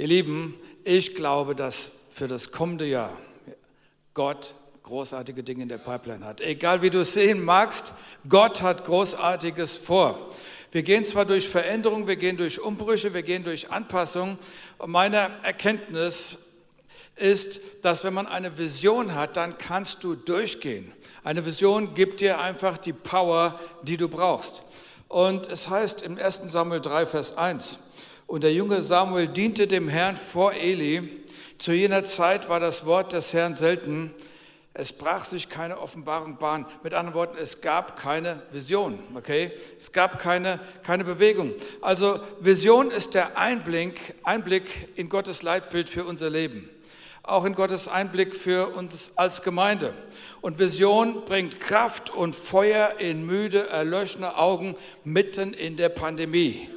Ihr Lieben, ich glaube, dass für das kommende Jahr Gott großartige Dinge in der Pipeline hat. Egal wie du es sehen magst, Gott hat Großartiges vor. Wir gehen zwar durch Veränderungen, wir gehen durch Umbrüche, wir gehen durch Anpassungen. Und meine Erkenntnis ist, dass wenn man eine Vision hat, dann kannst du durchgehen. Eine Vision gibt dir einfach die Power, die du brauchst. Und es heißt im 1. Samuel 3, Vers 1, und der junge Samuel diente dem Herrn vor Eli. Zu jener Zeit war das Wort des Herrn selten. Es brach sich keine Offenbarung Bahn. Mit anderen Worten, es gab keine Vision. Okay? Es gab keine, keine Bewegung. Also Vision ist der Einblick, Einblick in Gottes Leitbild für unser Leben. Auch in Gottes Einblick für uns als Gemeinde. Und Vision bringt Kraft und Feuer in müde, erlöschende Augen mitten in der Pandemie.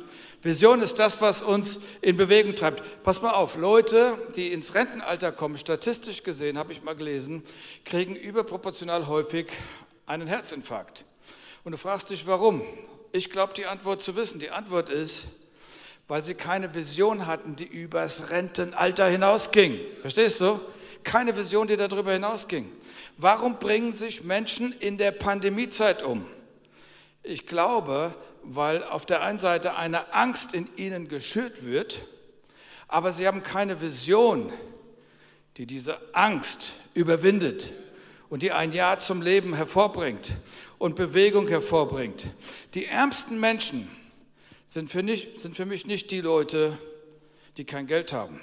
Vision ist das, was uns in Bewegung treibt. Pass mal auf, Leute, die ins Rentenalter kommen, statistisch gesehen, habe ich mal gelesen, kriegen überproportional häufig einen Herzinfarkt. Und du fragst dich, warum? Ich glaube, die Antwort zu wissen. Die Antwort ist, weil sie keine Vision hatten, die übers Rentenalter hinausging. Verstehst du? Keine Vision, die darüber hinausging. Warum bringen sich Menschen in der Pandemiezeit um? Ich glaube, weil auf der einen Seite eine Angst in ihnen geschürt wird, aber sie haben keine Vision, die diese Angst überwindet und die ein Ja zum Leben hervorbringt und Bewegung hervorbringt. Die ärmsten Menschen sind für, nicht, sind für mich nicht die Leute, die kein Geld haben.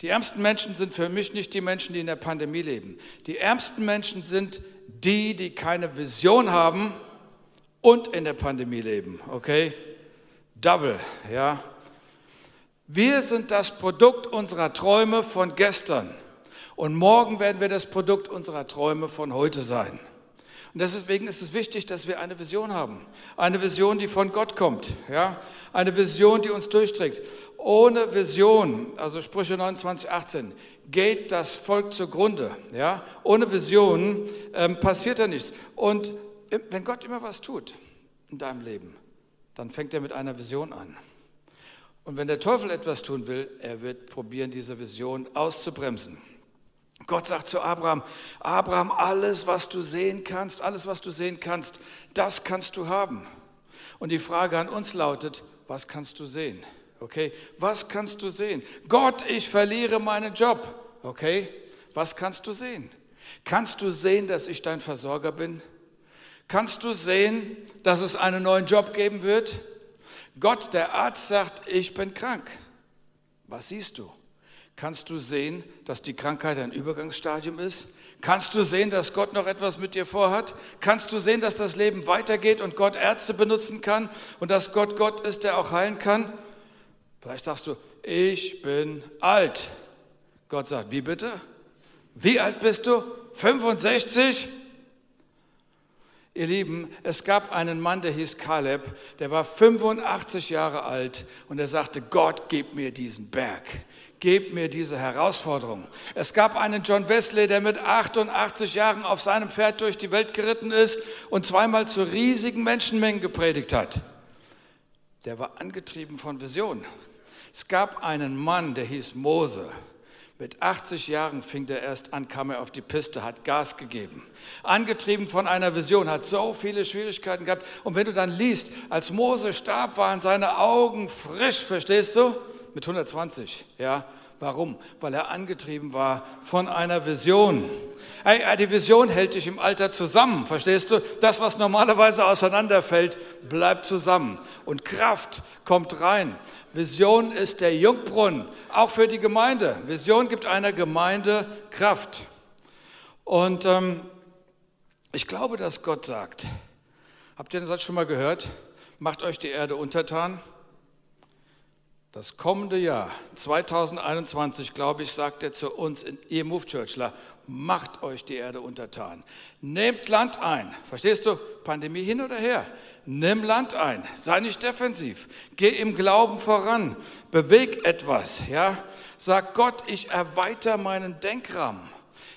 Die ärmsten Menschen sind für mich nicht die Menschen, die in der Pandemie leben. Die ärmsten Menschen sind die, die keine Vision haben und in der Pandemie leben, okay? Double, ja? Wir sind das Produkt unserer Träume von gestern und morgen werden wir das Produkt unserer Träume von heute sein. Und deswegen ist es wichtig, dass wir eine Vision haben. Eine Vision, die von Gott kommt. Ja? Eine Vision, die uns durchträgt. Ohne Vision, also Sprüche 29, 18, geht das Volk zugrunde. Ja? Ohne Vision ähm, passiert da nichts. Und wenn Gott immer was tut in deinem Leben, dann fängt er mit einer Vision an. Und wenn der Teufel etwas tun will, er wird probieren, diese Vision auszubremsen. Gott sagt zu Abraham, Abraham, alles, was du sehen kannst, alles, was du sehen kannst, das kannst du haben. Und die Frage an uns lautet, was kannst du sehen? Okay, was kannst du sehen? Gott, ich verliere meinen Job. Okay, was kannst du sehen? Kannst du sehen, dass ich dein Versorger bin? Kannst du sehen, dass es einen neuen Job geben wird? Gott, der Arzt, sagt, ich bin krank. Was siehst du? Kannst du sehen, dass die Krankheit ein Übergangsstadium ist? Kannst du sehen, dass Gott noch etwas mit dir vorhat? Kannst du sehen, dass das Leben weitergeht und Gott Ärzte benutzen kann und dass Gott Gott ist, der auch heilen kann? Vielleicht sagst du, ich bin alt. Gott sagt, wie bitte? Wie alt bist du? 65? Ihr Lieben, es gab einen Mann, der hieß Kaleb, der war 85 Jahre alt und er sagte, Gott, gib mir diesen Berg, gib mir diese Herausforderung. Es gab einen John Wesley, der mit 88 Jahren auf seinem Pferd durch die Welt geritten ist und zweimal zu riesigen Menschenmengen gepredigt hat. Der war angetrieben von Vision. Es gab einen Mann, der hieß Mose. Mit 80 Jahren fing er erst an, kam er auf die Piste, hat Gas gegeben. Angetrieben von einer Vision, hat so viele Schwierigkeiten gehabt. Und wenn du dann liest, als Mose starb, waren seine Augen frisch, verstehst du? Mit 120, ja. Warum? Weil er angetrieben war von einer Vision. Hey, die Vision hält dich im Alter zusammen, verstehst du? Das, was normalerweise auseinanderfällt, bleibt zusammen. Und Kraft kommt rein. Vision ist der Jungbrunnen, auch für die Gemeinde. Vision gibt einer Gemeinde Kraft. Und ähm, ich glaube, dass Gott sagt, habt ihr den Satz schon mal gehört? Macht euch die Erde untertan. Das kommende Jahr, 2021, glaube ich, sagt er zu uns, ihr Move Churchler, macht euch die Erde untertan. Nehmt Land ein. Verstehst du? Pandemie hin oder her. Nimm Land ein. Sei nicht defensiv. Geh im Glauben voran. Beweg etwas. Ja? Sag Gott, ich erweitere meinen Denkrahmen.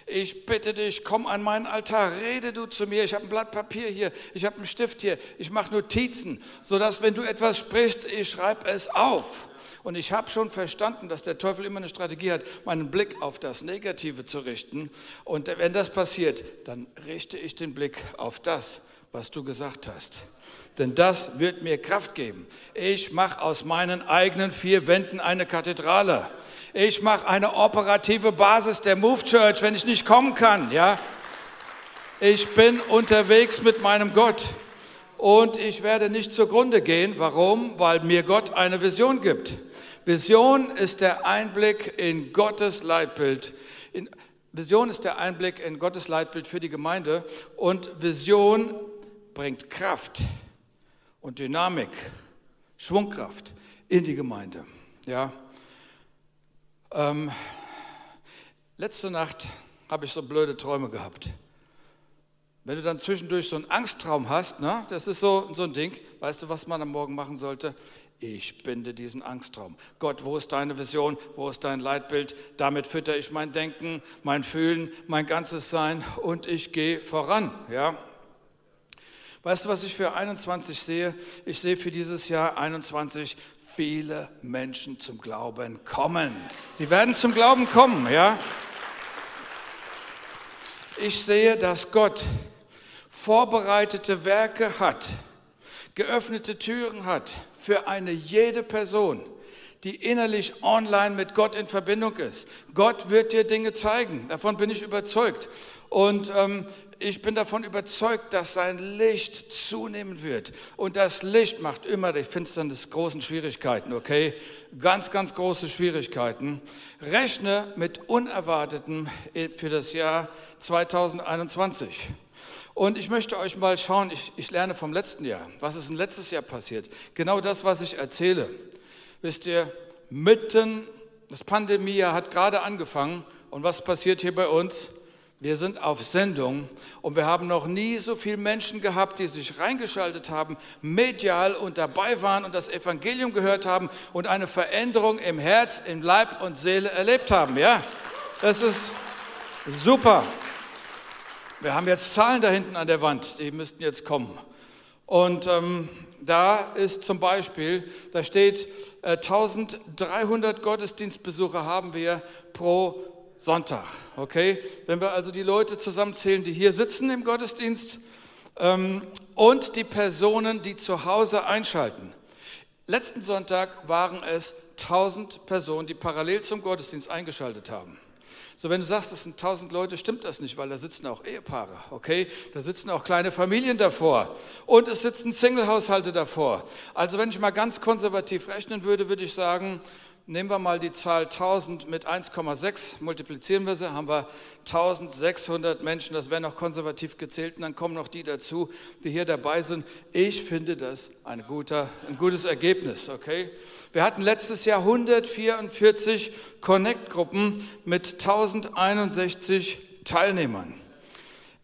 Ich bitte dich, komm an meinen Altar, rede du zu mir. Ich habe ein Blatt Papier hier, ich habe einen Stift hier, ich mache Notizen, sodass, wenn du etwas sprichst, ich schreibe es auf. Und ich habe schon verstanden, dass der Teufel immer eine Strategie hat, meinen Blick auf das Negative zu richten. Und wenn das passiert, dann richte ich den Blick auf das, was du gesagt hast. Denn das wird mir Kraft geben. Ich mache aus meinen eigenen vier Wänden eine Kathedrale. Ich mache eine operative Basis der Move Church, wenn ich nicht kommen kann. Ja? Ich bin unterwegs mit meinem Gott und ich werde nicht zugrunde gehen. Warum? Weil mir Gott eine Vision gibt. Vision ist der Einblick in Gottes Leitbild. In, Vision ist der Einblick in Gottes Leitbild für die Gemeinde und Vision bringt Kraft und Dynamik, Schwungkraft in die Gemeinde. Ja. Ähm, letzte Nacht habe ich so blöde Träume gehabt. Wenn du dann zwischendurch so einen Angsttraum hast, ne, das ist so, so ein Ding, weißt du, was man am Morgen machen sollte? Ich binde diesen Angsttraum. Gott, wo ist deine Vision? Wo ist dein Leitbild? Damit fütter ich mein Denken, mein Fühlen, mein ganzes Sein und ich gehe voran. Ja? Weißt du, was ich für 21 sehe? Ich sehe für dieses Jahr 21 viele Menschen zum Glauben kommen. Sie werden zum Glauben kommen, ja? Ich sehe, dass Gott vorbereitete Werke hat, geöffnete Türen hat für eine jede Person, die innerlich online mit Gott in Verbindung ist. Gott wird dir Dinge zeigen, davon bin ich überzeugt. Und ähm, ich bin davon überzeugt, dass sein Licht zunehmen wird. Und das Licht macht immer die Finsternis großen Schwierigkeiten, okay? Ganz, ganz große Schwierigkeiten. Rechne mit Unerwartetem für das Jahr 2021. Und ich möchte euch mal schauen, ich, ich lerne vom letzten Jahr. Was ist denn letztes Jahr passiert? Genau das, was ich erzähle. Wisst ihr, mitten, das Pandemiejahr hat gerade angefangen. Und was passiert hier bei uns? Wir sind auf Sendung und wir haben noch nie so viele Menschen gehabt, die sich reingeschaltet haben, medial und dabei waren und das Evangelium gehört haben und eine Veränderung im Herz, im Leib und Seele erlebt haben. Ja, das ist super. Wir haben jetzt Zahlen da hinten an der Wand, die müssten jetzt kommen. Und ähm, da ist zum Beispiel, da steht, äh, 1300 Gottesdienstbesucher haben wir pro Sonntag. Okay? Wenn wir also die Leute zusammenzählen, die hier sitzen im Gottesdienst ähm, und die Personen, die zu Hause einschalten. Letzten Sonntag waren es 1000 Personen, die parallel zum Gottesdienst eingeschaltet haben. So, wenn du sagst, das sind 1000 Leute, stimmt das nicht, weil da sitzen auch Ehepaare, okay? Da sitzen auch kleine Familien davor und es sitzen Single-Haushalte davor. Also, wenn ich mal ganz konservativ rechnen würde, würde ich sagen, nehmen wir mal die Zahl 1000 mit 1,6, multiplizieren wir sie, haben wir 1600 Menschen, das wäre noch konservativ gezählt, und dann kommen noch die dazu, die hier dabei sind. Ich finde das ein, guter, ein gutes Ergebnis, okay? Wir hatten letztes Jahr 144 Connect-Gruppen mit 1061 Teilnehmern.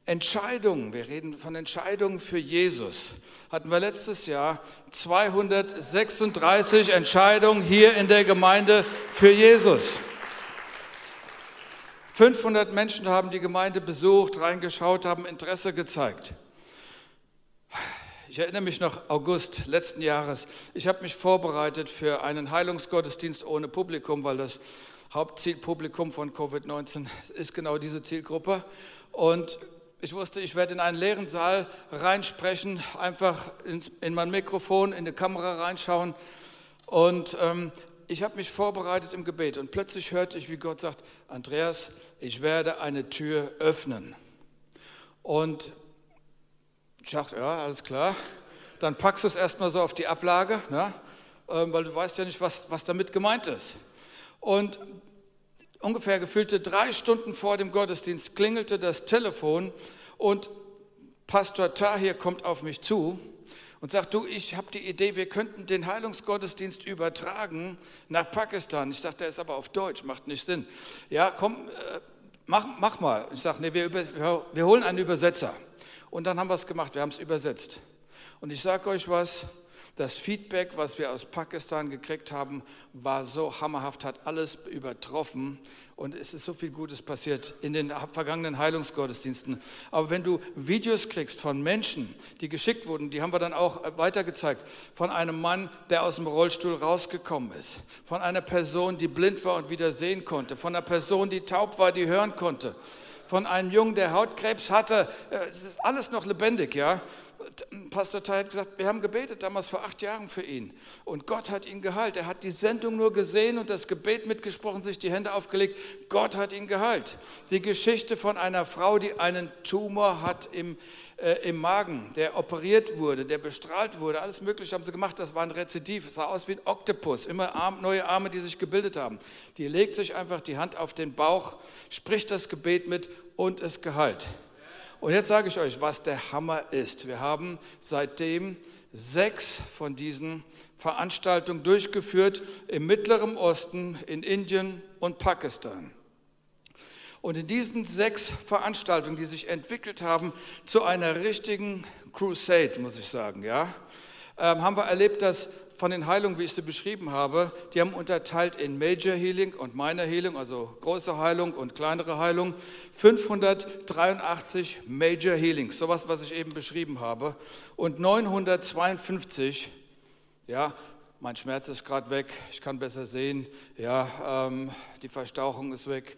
Entscheidungen, wir reden von Entscheidungen für Jesus, hatten wir letztes Jahr 236 Entscheidungen hier in der Gemeinde für Jesus. 500 Menschen haben die Gemeinde besucht, reingeschaut, haben Interesse gezeigt. Ich erinnere mich noch August letzten Jahres. Ich habe mich vorbereitet für einen Heilungsgottesdienst ohne Publikum, weil das Hauptzielpublikum von Covid-19 ist genau diese Zielgruppe. Und ich wusste, ich werde in einen leeren Saal reinsprechen, einfach ins, in mein Mikrofon, in die Kamera reinschauen. Und ähm, ich habe mich vorbereitet im Gebet und plötzlich hörte ich, wie Gott sagt, Andreas, ich werde eine Tür öffnen. Und ich dachte, ja, alles klar. Dann packst du es erstmal so auf die Ablage, ne? ähm, weil du weißt ja nicht, was, was damit gemeint ist. Und ungefähr gefühlte drei Stunden vor dem Gottesdienst klingelte das Telefon und Pastor Tahir kommt auf mich zu und sagt, du, ich habe die Idee, wir könnten den Heilungsgottesdienst übertragen nach Pakistan. Ich sage, der ist aber auf Deutsch, macht nicht Sinn. Ja, komm, äh, mach, mach mal. Ich sage, nee, wir, über, wir holen einen Übersetzer. Und dann haben wir es gemacht, wir haben es übersetzt. Und ich sage euch was, Das Feedback, was wir aus Pakistan gekriegt haben, war so hammerhaft, hat alles übertroffen. Und es ist so viel Gutes passiert in den vergangenen Heilungsgottesdiensten. Aber wenn du Videos kriegst von Menschen, die geschickt wurden, die haben wir dann auch weitergezeigt, von einem Mann, der aus dem Rollstuhl rausgekommen ist, von einer Person, die blind war und wieder sehen konnte, von einer Person, die taub war, die hören konnte, von einem Jungen, der Hautkrebs hatte. Äh, es ist alles noch lebendig, ja. Pastor Tai hat gesagt, wir haben gebetet damals vor acht Jahren für ihn. Und Gott hat ihn geheilt. Er hat die Sendung nur gesehen und das Gebet mitgesprochen, sich die Hände aufgelegt. Gott hat ihn geheilt. Die Geschichte von einer Frau, die einen Tumor hat im, äh, im Magen, der operiert wurde, der bestrahlt wurde, alles Mögliche haben sie gemacht. Das war ein Rezidiv. Es sah aus wie ein Oktopus. Immer Arm, neue Arme, die sich gebildet haben. Die legt sich einfach die Hand auf den Bauch, spricht das Gebet mit und ist geheilt. Und jetzt sage ich euch, was der Hammer ist. Wir haben seitdem sechs von diesen Veranstaltungen durchgeführt im Mittleren Osten, in Indien und Pakistan. Und in diesen sechs Veranstaltungen, die sich entwickelt haben zu einer richtigen Crusade, muss ich sagen, ja, ähm, haben wir erlebt, dass von den Heilungen, wie ich sie beschrieben habe, die haben unterteilt in Major Healing und Minor Healing, also große Heilung und kleinere Heilung. 583 Major Healings, sowas, was ich eben beschrieben habe. Und 952, ja, mein Schmerz ist gerade weg, ich kann besser sehen, ja, ähm, die Verstauchung ist weg.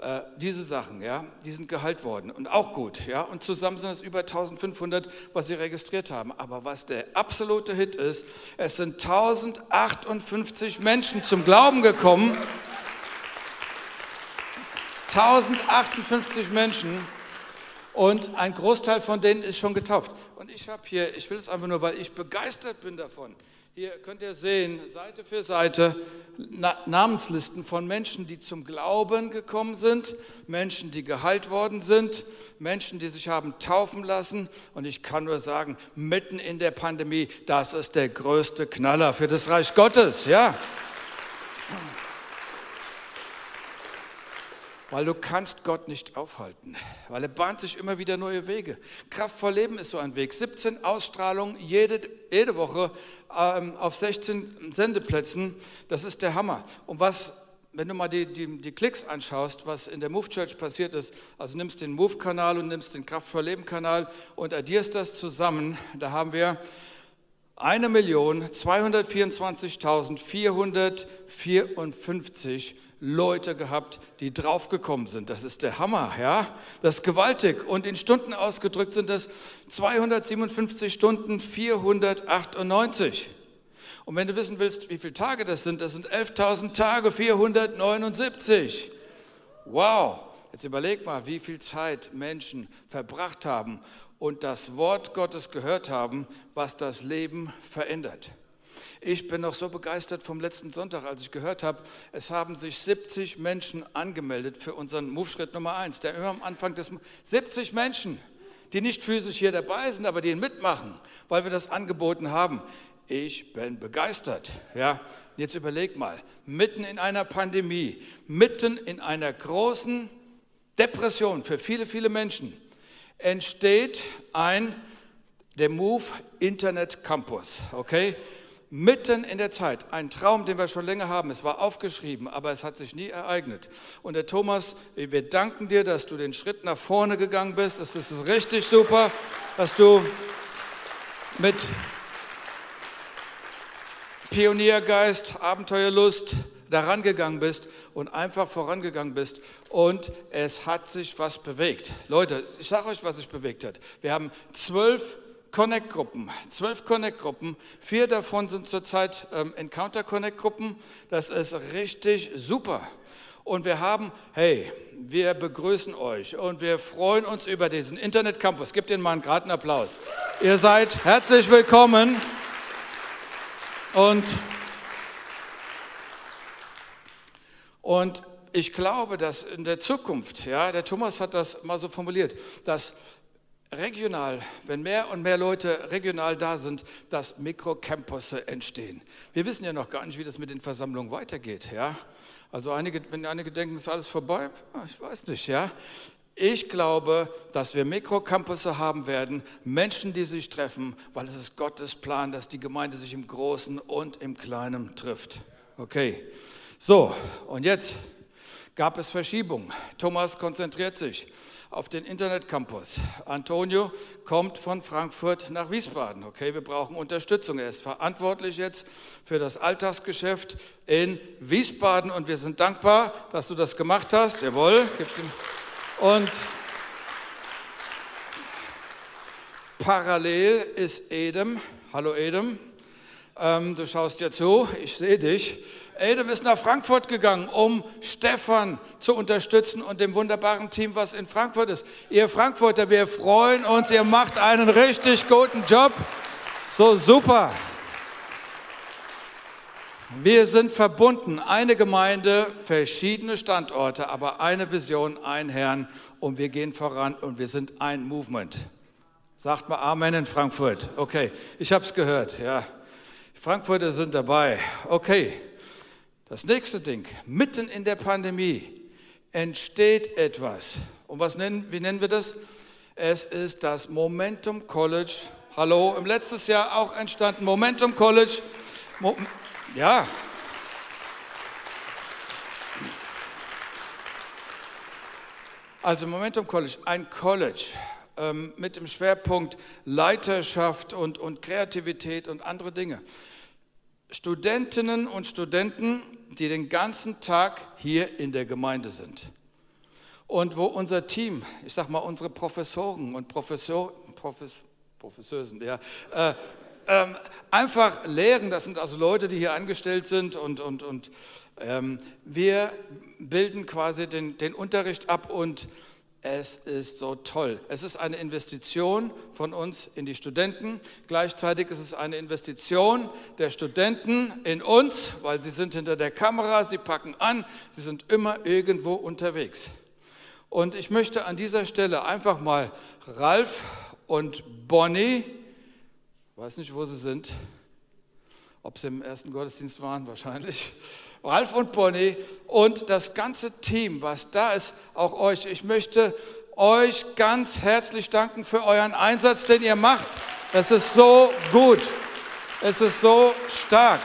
Äh, diese Sachen, ja, die sind geheilt worden und auch gut, ja. Und zusammen sind es über 1500, was sie registriert haben. Aber was der absolute Hit ist, es sind 1058 Menschen zum Glauben gekommen. 1058 Menschen und ein Großteil von denen ist schon getauft. Und ich habe hier, ich will es einfach nur, weil ich begeistert bin davon. Hier könnt ihr sehen, Seite für Seite, Namenslisten von Menschen, die zum Glauben gekommen sind, Menschen, die geheilt worden sind, Menschen, die sich haben taufen lassen. Und ich kann nur sagen, mitten in der Pandemie, das ist der größte Knaller für das Reich Gottes, ja. Weil du kannst Gott nicht aufhalten, weil er bahnt sich immer wieder neue Wege. Kraftvoll Leben ist so ein Weg. 17 Ausstrahlungen jede, jede Woche ähm, auf 16 Sendeplätzen, das ist der Hammer. Und was, wenn du mal die, die, die Klicks anschaust, was in der Move Church passiert ist, also nimmst den Move-Kanal und nimmst den Kraftvoll Leben-Kanal und addierst das zusammen, da haben wir 1.224.454 Leute gehabt, die draufgekommen sind. Das ist der Hammer, ja? Das ist gewaltig. Und in Stunden ausgedrückt sind das 257 Stunden 498. Und wenn du wissen willst, wie viele Tage das sind, das sind 11.000 Tage 479. Wow! Jetzt überleg mal, wie viel Zeit Menschen verbracht haben und das Wort Gottes gehört haben, was das Leben verändert. Ich bin noch so begeistert vom letzten Sonntag, als ich gehört habe, es haben sich 70 Menschen angemeldet für unseren Move-Schritt Nummer 1, der immer am Anfang des... 70 Menschen, die nicht physisch hier dabei sind, aber die mitmachen, weil wir das angeboten haben. Ich bin begeistert. Ja, jetzt überleg mal, mitten in einer Pandemie, mitten in einer großen Depression für viele, viele Menschen, entsteht ein, der Move Internet Campus. Okay? Mitten in der Zeit, ein Traum, den wir schon länger haben. Es war aufgeschrieben, aber es hat sich nie ereignet. Und der Thomas, wir danken dir, dass du den Schritt nach vorne gegangen bist. Es ist richtig super, dass du mit Pioniergeist, Abenteuerlust daran gegangen bist und einfach vorangegangen bist und es hat sich was bewegt. Leute, ich sage euch, was sich bewegt hat. Wir haben zwölf Connect-Gruppen, zwölf Connect-Gruppen. Vier davon sind zurzeit ähm, Encounter-Connect-Gruppen. Das ist richtig super. Und wir haben, hey, wir begrüßen euch und wir freuen uns über diesen Internet-Campus. Gebt Ihnen mal einen geraden Applaus. Ihr seid herzlich willkommen. Und, und ich glaube, dass in der Zukunft, ja, der Thomas hat das mal so formuliert, dass regional, wenn mehr und mehr Leute regional da sind, dass Mikrocampusse entstehen. Wir wissen ja noch gar nicht, wie das mit den Versammlungen weitergeht. Ja? Also einige, wenn einige denken, ist alles vorbei, ich weiß nicht. Ja? Ich glaube, dass wir Mikrocampusse haben werden, Menschen, die sich treffen, weil es ist Gottes Plan, dass die Gemeinde sich im Großen und im Kleinen trifft. Okay, so, und jetzt gab es Verschiebungen. Thomas konzentriert sich auf den Internetcampus. Antonio kommt von Frankfurt nach Wiesbaden. Okay, wir brauchen Unterstützung. Er ist verantwortlich jetzt für das Alltagsgeschäft in Wiesbaden und wir sind dankbar, dass du das gemacht hast. Jawohl. Und parallel ist Edem. Hallo Edem. Ähm, du schaust dir zu, ich sehe dich. Edem ist nach Frankfurt gegangen, um Stefan zu unterstützen und dem wunderbaren Team, was in Frankfurt ist. Ihr Frankfurter, wir freuen uns, ihr macht einen richtig guten Job. So super. Wir sind verbunden, eine Gemeinde, verschiedene Standorte, aber eine Vision, ein Herrn und wir gehen voran und wir sind ein Movement. Sagt mal Amen in Frankfurt. Okay, ich habe es gehört. Ja, Frankfurter sind dabei. Okay. Das nächste Ding, mitten in der Pandemie entsteht etwas. Und was nennen, wie nennen wir das? Es ist das Momentum College. Hallo, im letzten Jahr auch entstanden. Momentum College. Mo ja. Also Momentum College, ein College ähm, mit dem Schwerpunkt Leiterschaft und, und Kreativität und andere Dinge. Studentinnen und Studenten, die den ganzen Tag hier in der Gemeinde sind. Und wo unser Team, ich sage mal unsere Professoren und Professor, Profes, Professeusen, ja, äh, äh, einfach lehren, das sind also Leute, die hier angestellt sind und, und, und ähm, wir bilden quasi den, den Unterricht ab und es ist so toll. Es ist eine Investition von uns in die Studenten. Gleichzeitig ist es eine Investition der Studenten in uns, weil sie sind hinter der Kamera, sie packen an, sie sind immer irgendwo unterwegs. Und ich möchte an dieser Stelle einfach mal Ralf und Bonnie, weiß nicht, wo sie sind, ob sie im ersten Gottesdienst waren, wahrscheinlich, Ralf und Bonnie und das ganze Team, was da ist, auch euch. Ich möchte euch ganz herzlich danken für euren Einsatz, den ihr macht. Es ist so gut. Es ist so stark.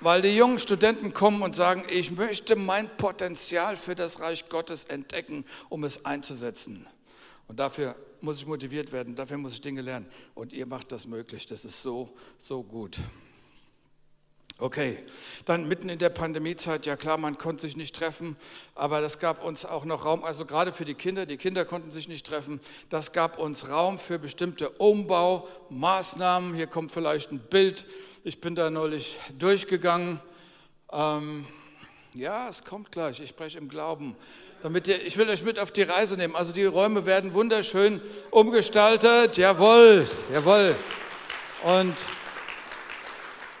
Weil die jungen Studenten kommen und sagen, ich möchte mein Potenzial für das Reich Gottes entdecken, um es einzusetzen. Und dafür muss ich motiviert werden, dafür muss ich Dinge lernen. Und ihr macht das möglich. Das ist so, so gut. Okay, dann mitten in der Pandemiezeit, ja klar, man konnte sich nicht treffen, aber das gab uns auch noch Raum, also gerade für die Kinder, die Kinder konnten sich nicht treffen, das gab uns Raum für bestimmte Umbaumaßnahmen. Hier kommt vielleicht ein Bild, ich bin da neulich durchgegangen. Ähm, ja, es kommt gleich, ich spreche im Glauben. Damit ihr, ich will euch mit auf die Reise nehmen. Also die Räume werden wunderschön umgestaltet, jawohl, jawohl. Und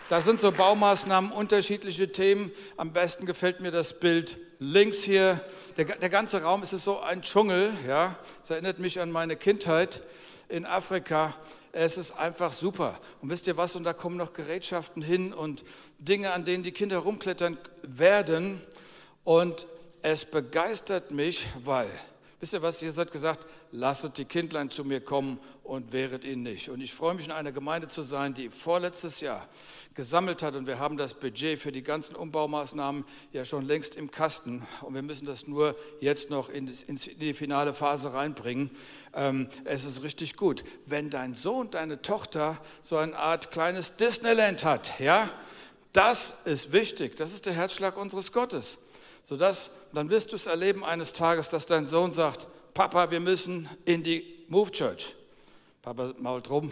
da sind so Baumaßnahmen, unterschiedliche Themen. Am besten gefällt mir das Bild links hier. Der, der ganze Raum ist so ein Dschungel. Ja? Das erinnert mich an meine Kindheit in Afrika. Es ist einfach super. Und wisst ihr was? Und da kommen noch Gerätschaften hin und Dinge, an denen die Kinder rumklettern werden. Und es begeistert mich, weil, wisst ihr was? Ihr seid gesagt, lasset die Kindlein zu mir kommen und wehret ihn nicht. Und ich freue mich, in einer Gemeinde zu sein, die vorletztes Jahr gesammelt hat. Und wir haben das Budget für die ganzen Umbaumaßnahmen ja schon längst im Kasten. Und wir müssen das nur jetzt noch in die finale Phase reinbringen. Ähm, es ist richtig gut. Wenn dein Sohn, deine Tochter so eine Art kleines Disneyland hat, ja, das ist wichtig. Das ist der Herzschlag unseres Gottes. Sodass, dann wirst du es erleben eines Tages, dass dein Sohn sagt, Papa, wir müssen in die Move Church. Papa mault rum,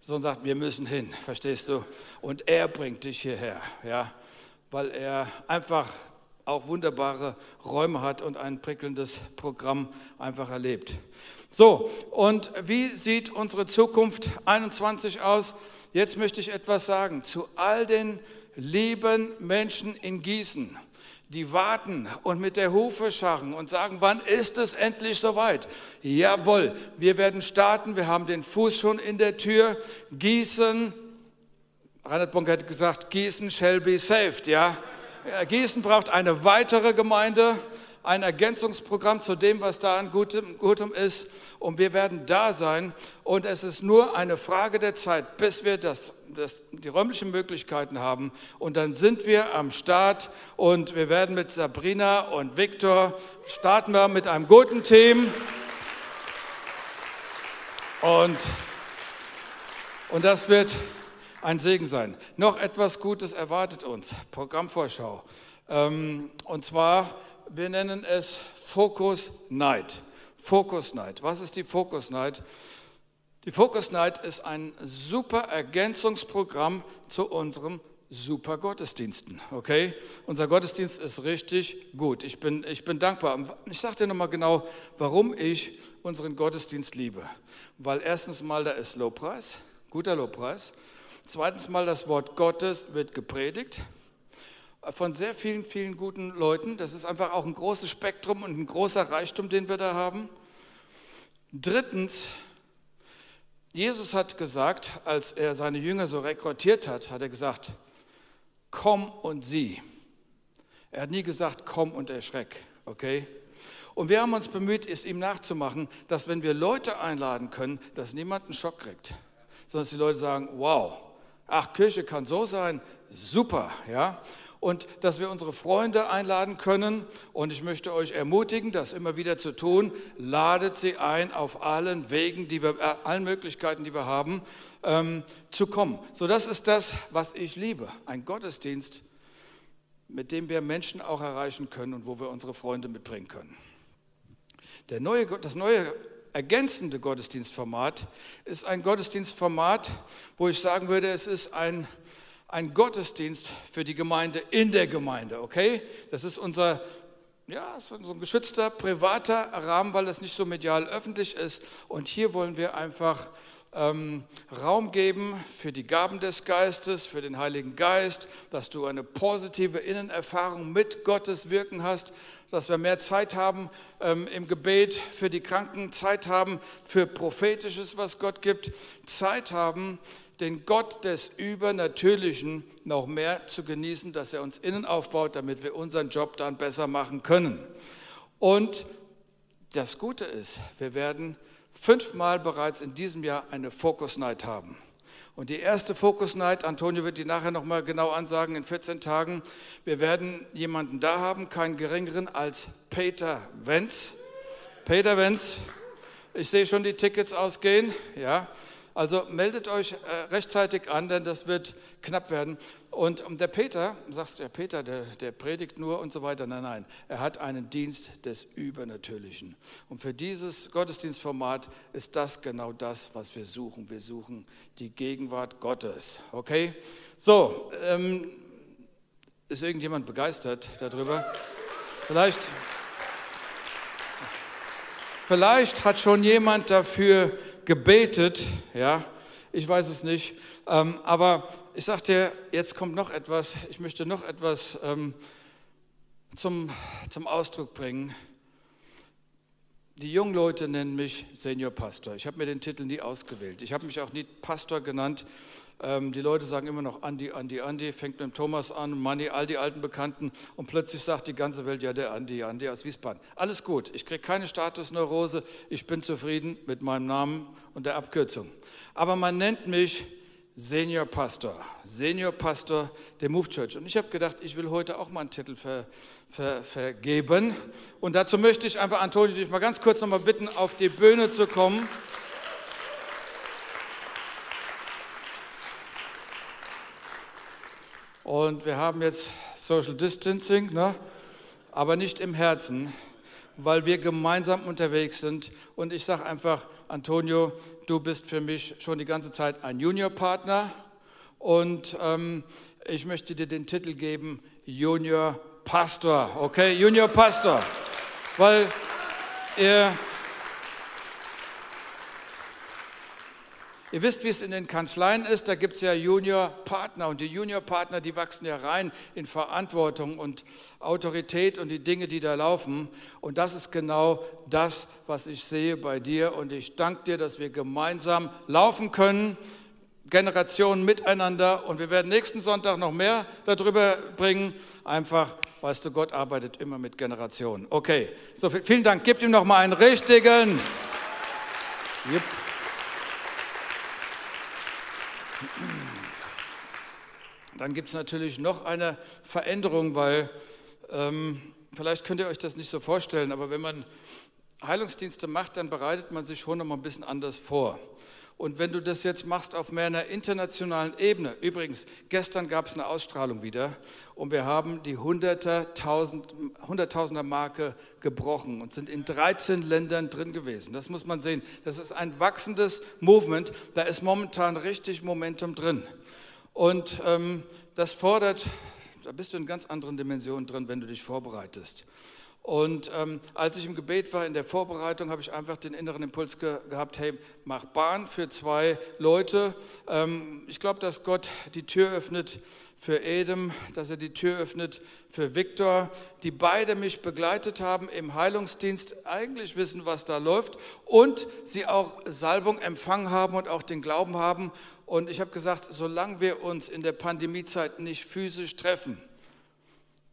Sohn sagt, wir müssen hin, verstehst du? Und er bringt dich hierher, ja, weil er einfach auch wunderbare Räume hat und ein prickelndes Programm einfach erlebt. So, und wie sieht unsere Zukunft 21 aus? Jetzt möchte ich etwas sagen zu all den lieben Menschen in Gießen die warten und mit der Hufe scharren und sagen, wann ist es endlich soweit? Jawohl, wir werden starten, wir haben den Fuß schon in der Tür. Gießen, Reinhard Bonk hat gesagt, Gießen shall be saved, ja? Gießen braucht eine weitere Gemeinde, ein Ergänzungsprogramm zu dem, was da an Gutem, Gutem ist. Und wir werden da sein. Und es ist nur eine Frage der Zeit, bis wir das, das, die räumlichen Möglichkeiten haben. Und dann sind wir am Start. Und wir werden mit Sabrina und Viktor starten wir mit einem guten Team. Und, und das wird ein Segen sein. Noch etwas Gutes erwartet uns. Programmvorschau. Ähm, und zwar wir nennen es Focus Night. Focus Night. Was ist die Focus Night? Die Focus Night ist ein super Ergänzungsprogramm zu unserem super Gottesdiensten. Okay? Unser Gottesdienst ist richtig gut. Ich bin, ich bin dankbar. Ich sage dir nochmal genau, warum ich unseren Gottesdienst liebe. Weil erstens mal, da ist Lobpreis, guter Lobpreis. Zweitens mal, das Wort Gottes wird gepredigt von sehr vielen, vielen guten Leuten. Das ist einfach auch ein großes Spektrum und ein großer Reichtum, den wir da haben. Drittens, Jesus hat gesagt, als er seine Jünger so rekrutiert hat, hat er gesagt, komm und sieh. Er hat nie gesagt, komm und erschreck, okay? Und wir haben uns bemüht, es ihm nachzumachen, dass wenn wir Leute einladen können, dass niemand einen Schock kriegt, sondern dass die Leute sagen, wow, ach, Kirche kann so sein, super, ja? Und dass wir unsere Freunde einladen können. Und ich möchte euch ermutigen, das immer wieder zu tun. Ladet sie ein auf allen Wegen, die wir, äh, allen Möglichkeiten, die wir haben, ähm, zu kommen. So, das ist das, was ich liebe. Ein Gottesdienst, mit dem wir Menschen auch erreichen können und wo wir unsere Freunde mitbringen können. Der neue, das neue ergänzende Gottesdienstformat ist ein Gottesdienstformat, wo ich sagen würde, es ist ein ein Gottesdienst für die Gemeinde in der Gemeinde, okay? Das ist unser, ja, so ein geschützter, privater Rahmen, weil es nicht so medial öffentlich ist. Und hier wollen wir einfach ähm, Raum geben für die Gaben des Geistes, für den Heiligen Geist, dass du eine positive Innenerfahrung mit Gottes Wirken hast, dass wir mehr Zeit haben ähm, im Gebet für die Kranken, Zeit haben für Prophetisches, was Gott gibt, Zeit haben den Gott des Übernatürlichen noch mehr zu genießen, dass er uns innen aufbaut, damit wir unseren Job dann besser machen können. Und das Gute ist, wir werden fünfmal bereits in diesem Jahr eine Focus Night haben. Und die erste Focus Night, Antonio wird die nachher nochmal genau ansagen, in 14 Tagen, wir werden jemanden da haben, keinen geringeren als Peter Wenz. Peter Wenz, ich sehe schon die Tickets ausgehen, ja. Also meldet euch äh, rechtzeitig an, denn das wird knapp werden. Und der Peter, sagst du, ja Peter, der, der predigt nur und so weiter. Nein, nein, er hat einen Dienst des Übernatürlichen. Und für dieses Gottesdienstformat ist das genau das, was wir suchen. Wir suchen die Gegenwart Gottes. Okay? So, ähm, ist irgendjemand begeistert darüber? Vielleicht, vielleicht hat schon jemand dafür gebetet, ja, ich weiß es nicht, ähm, aber ich sage dir, jetzt kommt noch etwas, ich möchte noch etwas ähm, zum, zum Ausdruck bringen. Die jungen Leute nennen mich Senior Pastor. Ich habe mir den Titel nie ausgewählt. Ich habe mich auch nie Pastor genannt. Ähm, die Leute sagen immer noch Andi, Andi, Andi, fängt mit dem Thomas an, Manni, all die alten Bekannten und plötzlich sagt die ganze Welt, ja, der Andi, Andi aus Wiesbaden. Alles gut, ich kriege keine Statusneurose, ich bin zufrieden mit meinem Namen und der Abkürzung. Aber man nennt mich Senior Pastor, Senior Pastor der Move Church. Und ich habe gedacht, ich will heute auch mal einen Titel ver, ver, vergeben. Und dazu möchte ich einfach Antonio dich mal ganz kurz nochmal bitten, auf die Bühne zu kommen. Und wir haben jetzt Social Distancing, ne? aber nicht im Herzen, weil wir gemeinsam unterwegs sind. Und ich sage einfach, Antonio, du bist für mich schon die ganze Zeit ein Juniorpartner. Und ähm, ich möchte dir den Titel geben, Junior Pastor. Okay, Junior Pastor. Weil er Ihr wisst, wie es in den Kanzleien ist, da gibt es ja Juniorpartner und die Juniorpartner, die wachsen ja rein in Verantwortung und Autorität und die Dinge, die da laufen. Und das ist genau das, was ich sehe bei dir und ich danke dir, dass wir gemeinsam laufen können. Generationen miteinander und wir werden nächsten Sonntag noch mehr darüber bringen. Einfach, weißt du, Gott arbeitet immer mit Generationen. Okay, so vielen Dank. Gebt ihm noch mal einen richtigen. Yep. Dann gibt es natürlich noch eine Veränderung, weil ähm, vielleicht könnt ihr euch das nicht so vorstellen, aber wenn man Heilungsdienste macht, dann bereitet man sich schon noch mal ein bisschen anders vor. Und wenn du das jetzt machst auf mehr einer internationalen Ebene, übrigens, gestern gab es eine Ausstrahlung wieder und wir haben die Hunderttausender Marke gebrochen und sind in 13 Ländern drin gewesen. Das muss man sehen. Das ist ein wachsendes Movement. Da ist momentan richtig Momentum drin. Und ähm, das fordert, da bist du in ganz anderen Dimensionen drin, wenn du dich vorbereitest. Und ähm, als ich im Gebet war, in der Vorbereitung, habe ich einfach den inneren Impuls ge gehabt, hey, mach Bahn für zwei Leute. Ähm, ich glaube, dass Gott die Tür öffnet für Edem, dass er die Tür öffnet für Viktor, die beide mich begleitet haben im Heilungsdienst, eigentlich wissen, was da läuft und sie auch Salbung empfangen haben und auch den Glauben haben. Und ich habe gesagt, solange wir uns in der Pandemiezeit nicht physisch treffen,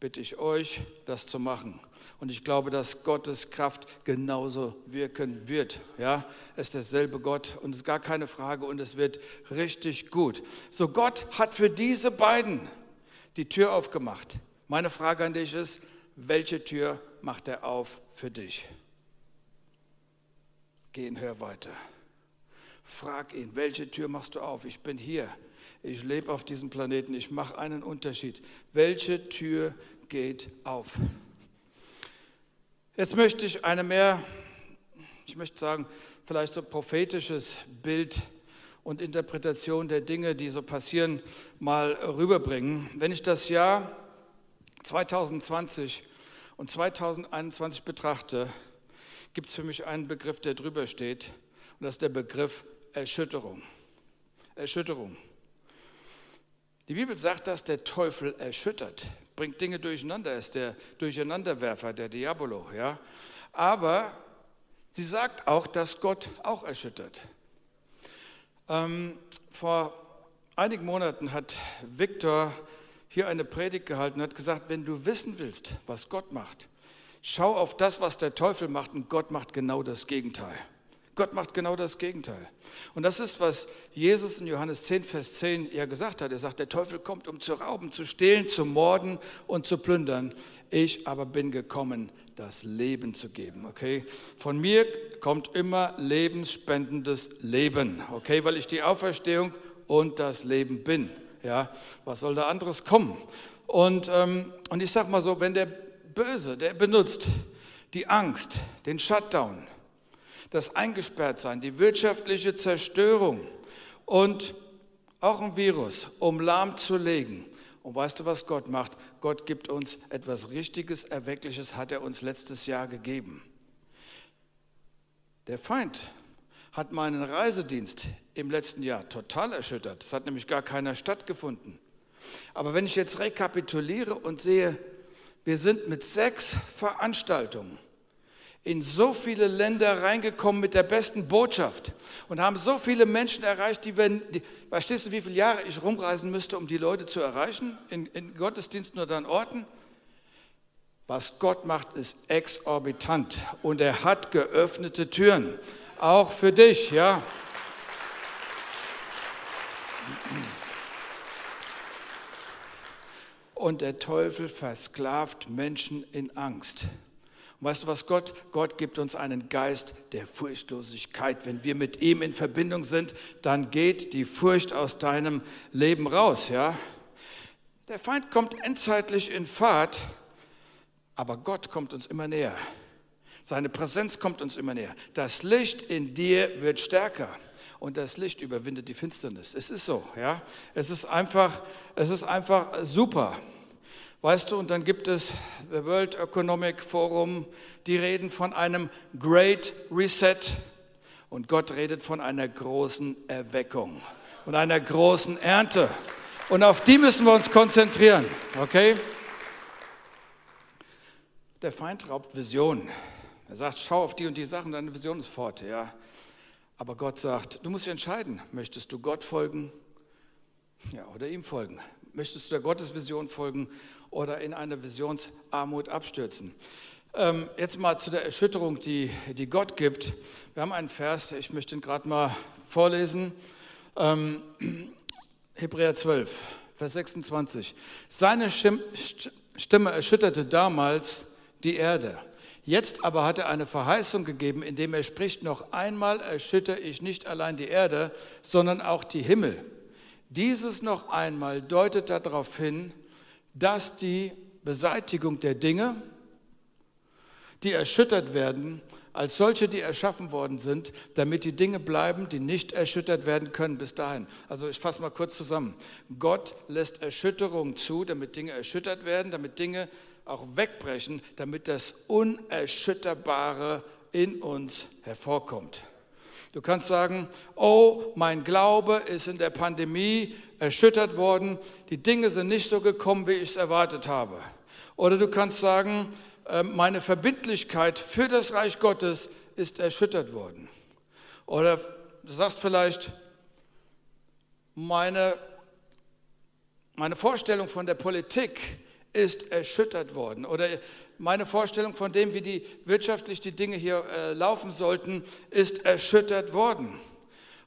bitte ich euch, das zu machen. Und ich glaube, dass Gottes Kraft genauso wirken wird. Ja, es ist derselbe Gott und es ist gar keine Frage und es wird richtig gut. So, Gott hat für diese beiden die Tür aufgemacht. Meine Frage an dich ist, welche Tür macht er auf für dich? Geh und hör weiter. Frag ihn, welche Tür machst du auf? Ich bin hier. Ich lebe auf diesem Planeten. Ich mache einen Unterschied. Welche Tür geht auf? Jetzt möchte ich eine mehr, ich möchte sagen, vielleicht so prophetisches Bild und Interpretation der Dinge, die so passieren, mal rüberbringen. Wenn ich das Jahr 2020 und 2021 betrachte, gibt es für mich einen Begriff, der drüber steht, und das ist der Begriff Erschütterung. Erschütterung. Die Bibel sagt, dass der Teufel erschüttert bringt Dinge durcheinander, ist der Durcheinanderwerfer, der Diabolo. Ja? Aber sie sagt auch, dass Gott auch erschüttert. Ähm, vor einigen Monaten hat Viktor hier eine Predigt gehalten und hat gesagt, wenn du wissen willst, was Gott macht, schau auf das, was der Teufel macht und Gott macht genau das Gegenteil. Gott macht genau das Gegenteil. Und das ist, was Jesus in Johannes 10, Vers 10 ja gesagt hat. Er sagt, der Teufel kommt, um zu rauben, zu stehlen, zu morden und zu plündern. Ich aber bin gekommen, das Leben zu geben. Okay? Von mir kommt immer lebensspendendes Leben. Okay? Weil ich die Auferstehung und das Leben bin. Ja? Was soll da anderes kommen? Und, ähm, und ich sage mal so, wenn der Böse, der benutzt die Angst, den Shutdown, das Eingesperrtsein, die wirtschaftliche Zerstörung und auch ein Virus, um lahmzulegen. Und weißt du, was Gott macht? Gott gibt uns etwas Richtiges, Erweckliches, hat er uns letztes Jahr gegeben. Der Feind hat meinen Reisedienst im letzten Jahr total erschüttert. Es hat nämlich gar keiner stattgefunden. Aber wenn ich jetzt rekapituliere und sehe, wir sind mit sechs Veranstaltungen in so viele Länder reingekommen mit der besten Botschaft und haben so viele Menschen erreicht, die, wenn, verstehst du, wie viele Jahre ich rumreisen müsste, um die Leute zu erreichen, in, in Gottesdiensten oder an Orten? Was Gott macht, ist exorbitant und er hat geöffnete Türen, auch für dich, ja. Und der Teufel versklavt Menschen in Angst. Und weißt du was Gott? Gott gibt uns einen Geist der Furchtlosigkeit. Wenn wir mit ihm in Verbindung sind, dann geht die Furcht aus deinem Leben raus, ja? Der Feind kommt endzeitlich in Fahrt, aber Gott kommt uns immer näher. Seine Präsenz kommt uns immer näher. Das Licht in dir wird stärker und das Licht überwindet die Finsternis. Es ist so, ja? Es ist einfach, es ist einfach super. Weißt du, und dann gibt es the World Economic Forum, die reden von einem Great Reset und Gott redet von einer großen Erweckung und einer großen Ernte. Und auf die müssen wir uns konzentrieren, okay? Der Feind raubt Visionen. Er sagt, schau auf die und die Sachen, deine Vision ist fort, ja. Aber Gott sagt, du musst dich entscheiden, möchtest du Gott folgen Ja, oder ihm folgen. Möchtest du der Gottesvision folgen oder in eine Visionsarmut abstürzen? Ähm, jetzt mal zu der Erschütterung, die, die Gott gibt. Wir haben einen Vers, ich möchte ihn gerade mal vorlesen. Ähm, Hebräer 12, Vers 26. Seine Stimme erschütterte damals die Erde. Jetzt aber hat er eine Verheißung gegeben, indem er spricht, noch einmal erschüttere ich nicht allein die Erde, sondern auch die Himmel. Dieses noch einmal deutet darauf hin, dass die Beseitigung der Dinge, die erschüttert werden, als solche, die erschaffen worden sind, damit die Dinge bleiben, die nicht erschüttert werden können bis dahin. Also ich fasse mal kurz zusammen. Gott lässt Erschütterung zu, damit Dinge erschüttert werden, damit Dinge auch wegbrechen, damit das Unerschütterbare in uns hervorkommt. Du kannst sagen, oh, mein Glaube ist in der Pandemie erschüttert worden, die Dinge sind nicht so gekommen, wie ich es erwartet habe. Oder du kannst sagen, ähm, meine Verbindlichkeit für das Reich Gottes ist erschüttert worden. Oder du sagst vielleicht, meine, meine Vorstellung von der Politik ist erschüttert worden. Oder meine Vorstellung von dem, wie die wirtschaftlich die Dinge hier äh, laufen sollten, ist erschüttert worden.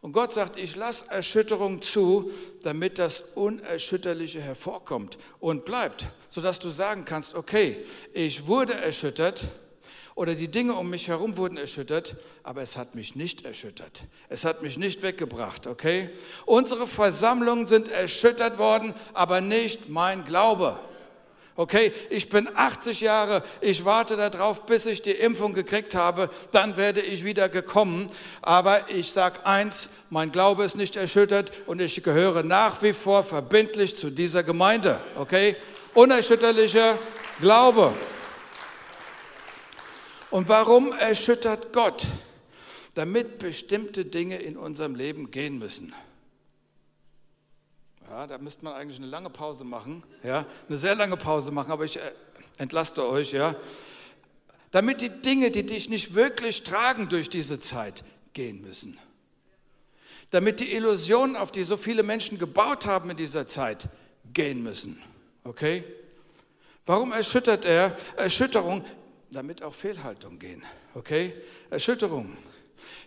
Und Gott sagt, ich lasse Erschütterung zu, damit das Unerschütterliche hervorkommt und bleibt, sodass du sagen kannst, okay, ich wurde erschüttert oder die Dinge um mich herum wurden erschüttert, aber es hat mich nicht erschüttert. Es hat mich nicht weggebracht, okay? Unsere Versammlungen sind erschüttert worden, aber nicht mein Glaube. Okay, ich bin 80 Jahre, ich warte darauf, bis ich die Impfung gekriegt habe, dann werde ich wieder gekommen. Aber ich sage eins, mein Glaube ist nicht erschüttert und ich gehöre nach wie vor verbindlich zu dieser Gemeinde. Okay, unerschütterlicher Glaube. Und warum erschüttert Gott? Damit bestimmte Dinge in unserem Leben gehen müssen. Ja, da müsste man eigentlich eine lange Pause machen, ja, eine sehr lange Pause machen, aber ich äh, entlaste euch, ja. Damit die Dinge, die dich nicht wirklich tragen durch diese Zeit, gehen müssen. Damit die Illusionen, auf die so viele Menschen gebaut haben in dieser Zeit, gehen müssen. Okay? Warum erschüttert er? Erschütterung, damit auch Fehlhaltungen gehen. Okay? Erschütterung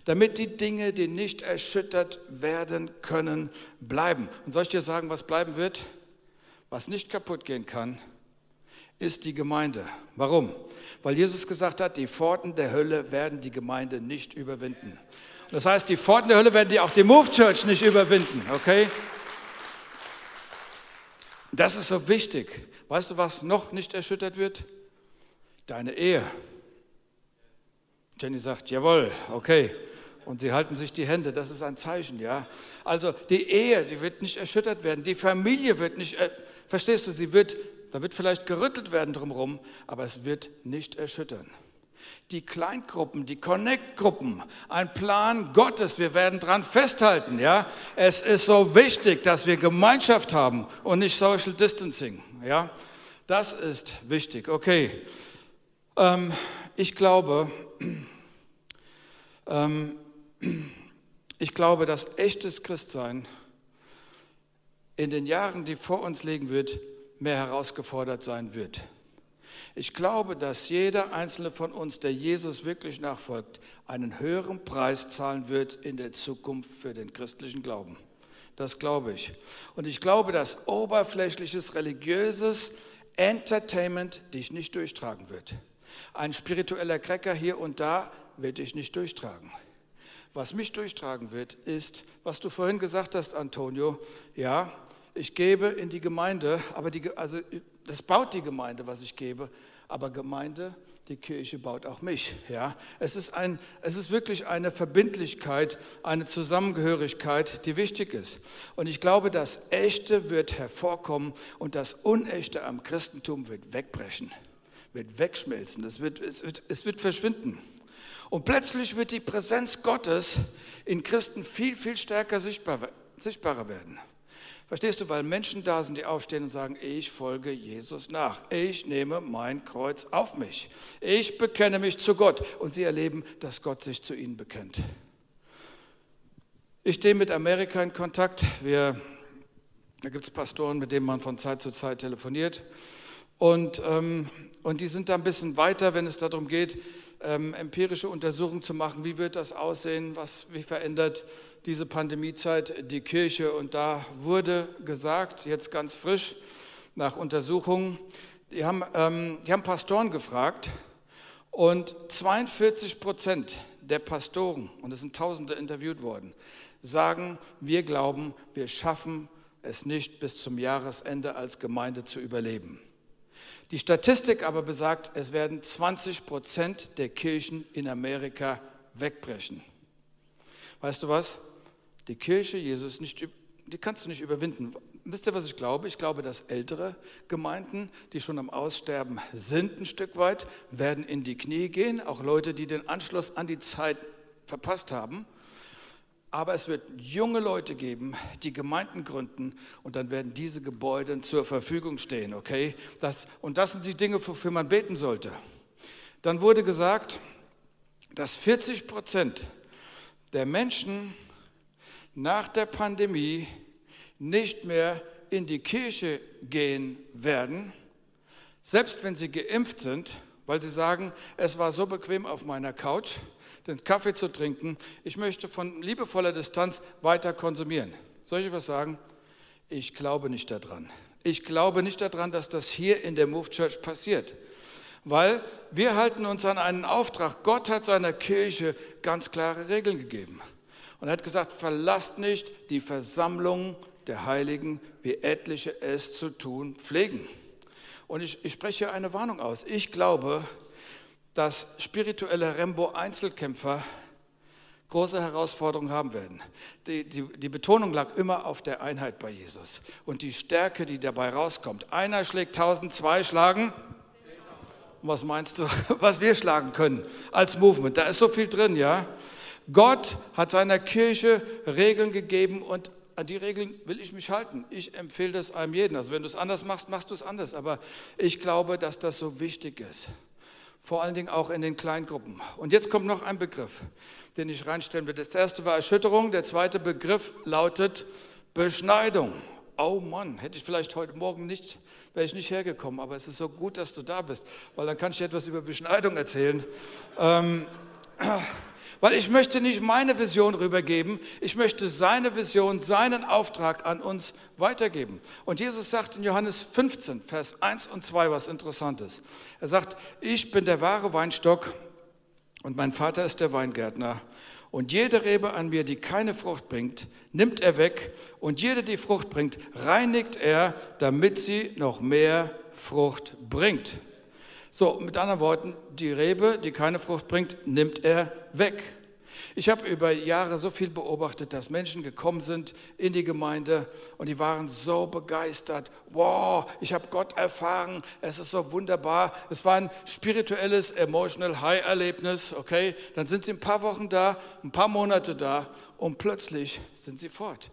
damit die Dinge, die nicht erschüttert werden können, bleiben. Und soll ich dir sagen, was bleiben wird? Was nicht kaputt gehen kann, ist die Gemeinde. Warum? Weil Jesus gesagt hat, die Pforten der Hölle werden die Gemeinde nicht überwinden. Das heißt, die Pforten der Hölle werden die auch die Move Church nicht überwinden, okay? Das ist so wichtig. Weißt du, was noch nicht erschüttert wird? Deine Ehe. Jenny sagt, jawohl, okay und sie halten sich die Hände. Das ist ein Zeichen, ja. Also die Ehe, die wird nicht erschüttert werden. Die Familie wird nicht, äh, verstehst du, sie wird, da wird vielleicht gerüttelt werden drumherum, aber es wird nicht erschüttern. Die Kleingruppen, die Connect-Gruppen, ein Plan Gottes, wir werden dran festhalten, ja. Es ist so wichtig, dass wir Gemeinschaft haben und nicht Social Distancing, ja. Das ist wichtig, okay. Ähm, ich glaube, ich glaube, dass echtes Christsein in den Jahren, die vor uns liegen wird, mehr herausgefordert sein wird. Ich glaube, dass jeder einzelne von uns, der Jesus wirklich nachfolgt, einen höheren Preis zahlen wird in der Zukunft für den christlichen Glauben. Das glaube ich. Und ich glaube, dass oberflächliches religiöses Entertainment dich nicht durchtragen wird. Ein spiritueller Cracker hier und da wird dich nicht durchtragen. Was mich durchtragen wird, ist, was du vorhin gesagt hast, Antonio. Ja, ich gebe in die Gemeinde, aber die, also das baut die Gemeinde, was ich gebe. Aber Gemeinde, die Kirche baut auch mich. Ja, es ist ein, es ist wirklich eine Verbindlichkeit, eine Zusammengehörigkeit, die wichtig ist. Und ich glaube, das Echte wird hervorkommen und das Unechte am Christentum wird wegbrechen, wird wegschmelzen. Es wird, es wird, es wird verschwinden. Und plötzlich wird die Präsenz Gottes in Christen viel, viel stärker sichtbar, sichtbarer werden. Verstehst du, weil Menschen da sind, die aufstehen und sagen, ich folge Jesus nach. Ich nehme mein Kreuz auf mich. Ich bekenne mich zu Gott. Und sie erleben, dass Gott sich zu ihnen bekennt. Ich stehe mit Amerika in Kontakt. Wir Da gibt es Pastoren, mit denen man von Zeit zu Zeit telefoniert. Und, ähm, und die sind da ein bisschen weiter, wenn es darum geht, ähm, empirische Untersuchungen zu machen. Wie wird das aussehen? Was, wie verändert diese Pandemiezeit die Kirche? Und da wurde gesagt, jetzt ganz frisch nach Untersuchungen, die haben, ähm, die haben Pastoren gefragt und 42 Prozent der Pastoren, und es sind Tausende interviewt worden, sagen, wir glauben, wir schaffen es nicht bis zum Jahresende als Gemeinde zu überleben. Die Statistik aber besagt, es werden 20 Prozent der Kirchen in Amerika wegbrechen. Weißt du was? Die Kirche Jesus nicht, die kannst du nicht überwinden. Wisst ihr, was ich glaube? Ich glaube, dass ältere Gemeinden, die schon am Aussterben sind, ein Stück weit, werden in die Knie gehen. Auch Leute, die den Anschluss an die Zeit verpasst haben. Aber es wird junge Leute geben, die Gemeinden gründen und dann werden diese Gebäude zur Verfügung stehen, okay? Das, und das sind die Dinge, wofür man beten sollte. Dann wurde gesagt, dass 40 Prozent der Menschen nach der Pandemie nicht mehr in die Kirche gehen werden, selbst wenn sie geimpft sind, weil sie sagen, es war so bequem auf meiner Couch den Kaffee zu trinken. Ich möchte von liebevoller Distanz weiter konsumieren. Soll ich was sagen? Ich glaube nicht daran. Ich glaube nicht daran, dass das hier in der Move Church passiert. Weil wir halten uns an einen Auftrag. Gott hat seiner Kirche ganz klare Regeln gegeben. Und er hat gesagt, verlasst nicht die Versammlung der Heiligen, wie etliche es zu tun pflegen. Und ich, ich spreche hier eine Warnung aus. Ich glaube, dass spirituelle Rembo-Einzelkämpfer große Herausforderungen haben werden. Die, die, die, Betonung lag immer auf der Einheit bei Jesus und die Stärke, die dabei rauskommt. Einer schlägt tausend, zwei schlagen. Was meinst du, was wir schlagen können als Movement? Da ist so viel drin, ja. Gott hat seiner Kirche Regeln gegeben und an die Regeln will ich mich halten. Ich empfehle das einem jeden. Also wenn du es anders machst, machst du es anders. Aber ich glaube, dass das so wichtig ist vor allen Dingen auch in den Kleingruppen. Und jetzt kommt noch ein Begriff, den ich reinstellen will. Das erste war Erschütterung, der zweite Begriff lautet Beschneidung. Oh Mann, hätte ich vielleicht heute Morgen nicht, wäre ich nicht hergekommen, aber es ist so gut, dass du da bist, weil dann kann ich dir etwas über Beschneidung erzählen. Ähm, weil ich möchte nicht meine Vision rübergeben, ich möchte seine Vision, seinen Auftrag an uns weitergeben. Und Jesus sagt in Johannes 15, Vers 1 und 2 was Interessantes. Er sagt, ich bin der wahre Weinstock und mein Vater ist der Weingärtner. Und jede Rebe an mir, die keine Frucht bringt, nimmt er weg. Und jede, die Frucht bringt, reinigt er, damit sie noch mehr Frucht bringt. So, mit anderen Worten, die Rebe, die keine Frucht bringt, nimmt er weg. Ich habe über Jahre so viel beobachtet, dass Menschen gekommen sind in die Gemeinde und die waren so begeistert. Wow, ich habe Gott erfahren, es ist so wunderbar. Es war ein spirituelles, emotional High-Erlebnis, okay? Dann sind sie ein paar Wochen da, ein paar Monate da und plötzlich sind sie fort.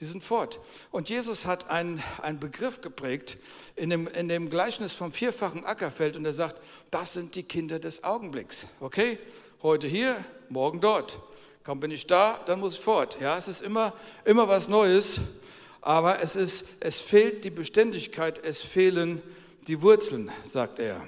Sie sind fort. Und Jesus hat einen, einen Begriff geprägt in dem, in dem Gleichnis vom vierfachen Ackerfeld und er sagt, das sind die Kinder des Augenblicks. Okay? Heute hier, morgen dort. Kaum bin ich da, dann muss ich fort. Ja, es ist immer, immer was Neues, aber es, ist, es fehlt die Beständigkeit, es fehlen die Wurzeln, sagt er.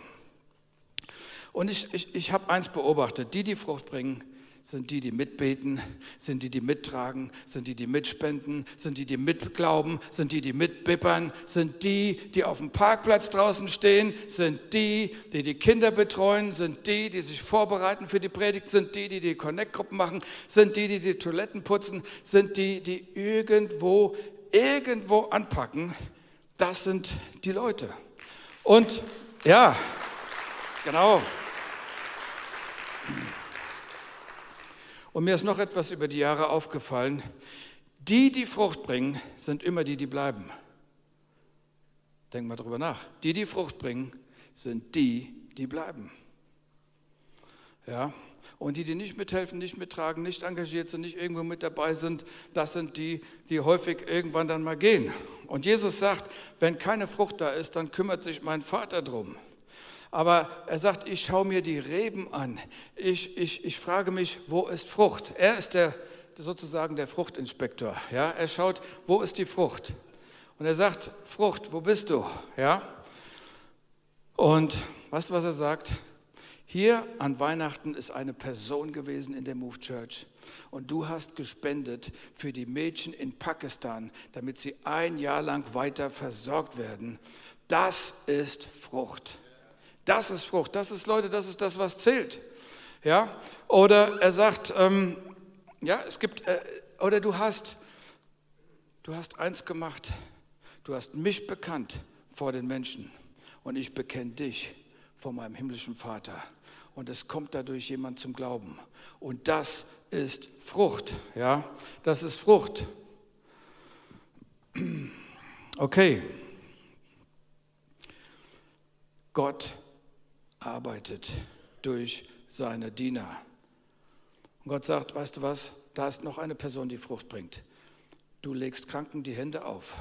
Und ich, ich, ich habe eins beobachtet, die, die Frucht bringen, sind die, die mitbeten, sind die, die mittragen, sind die, die mitspenden, sind die, die mitglauben, sind die, die mitbippern, sind die, die auf dem Parkplatz draußen stehen, sind die, die die Kinder betreuen, sind die, die sich vorbereiten für die Predigt, sind die, die die Connect-Gruppen machen, sind die, die die Toiletten putzen, sind die, die irgendwo, irgendwo anpacken. Das sind die Leute. Und ja, genau. Und mir ist noch etwas über die Jahre aufgefallen. Die, die Frucht bringen, sind immer die, die bleiben. Denk mal drüber nach. Die, die Frucht bringen, sind die, die bleiben. Ja? Und die, die nicht mithelfen, nicht mittragen, nicht engagiert sind, nicht irgendwo mit dabei sind, das sind die, die häufig irgendwann dann mal gehen. Und Jesus sagt, wenn keine Frucht da ist, dann kümmert sich mein Vater drum. Aber er sagt, ich schaue mir die Reben an. Ich, ich, ich frage mich, wo ist Frucht? Er ist der, sozusagen der Fruchtinspektor. Ja? Er schaut, wo ist die Frucht? Und er sagt, Frucht, wo bist du? Ja? Und weißt du, was er sagt? Hier an Weihnachten ist eine Person gewesen in der Move Church und du hast gespendet für die Mädchen in Pakistan, damit sie ein Jahr lang weiter versorgt werden. Das ist Frucht. Das ist Frucht. Das ist, Leute, das ist das, was zählt. Ja? Oder er sagt, ähm, ja, es gibt, äh, oder du hast, du hast eins gemacht. Du hast mich bekannt vor den Menschen und ich bekenne dich vor meinem himmlischen Vater. Und es kommt dadurch jemand zum Glauben. Und das ist Frucht. Ja, das ist Frucht. Okay. Gott arbeitet durch seine Diener. Und Gott sagt, weißt du was, da ist noch eine Person, die Frucht bringt. Du legst Kranken die Hände auf.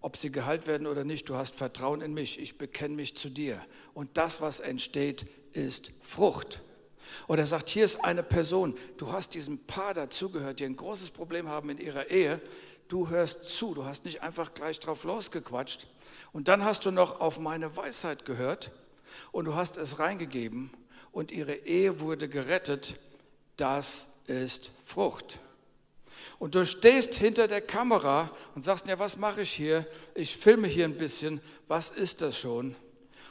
Ob sie geheilt werden oder nicht, du hast Vertrauen in mich, ich bekenne mich zu dir. Und das, was entsteht, ist Frucht. Oder er sagt, hier ist eine Person, du hast diesem Paar dazugehört, die ein großes Problem haben in ihrer Ehe. Du hörst zu, du hast nicht einfach gleich drauf losgequatscht. Und dann hast du noch auf meine Weisheit gehört und du hast es reingegeben und ihre Ehe wurde gerettet. Das ist Frucht. Und du stehst hinter der Kamera und sagst, ja, was mache ich hier? Ich filme hier ein bisschen. Was ist das schon?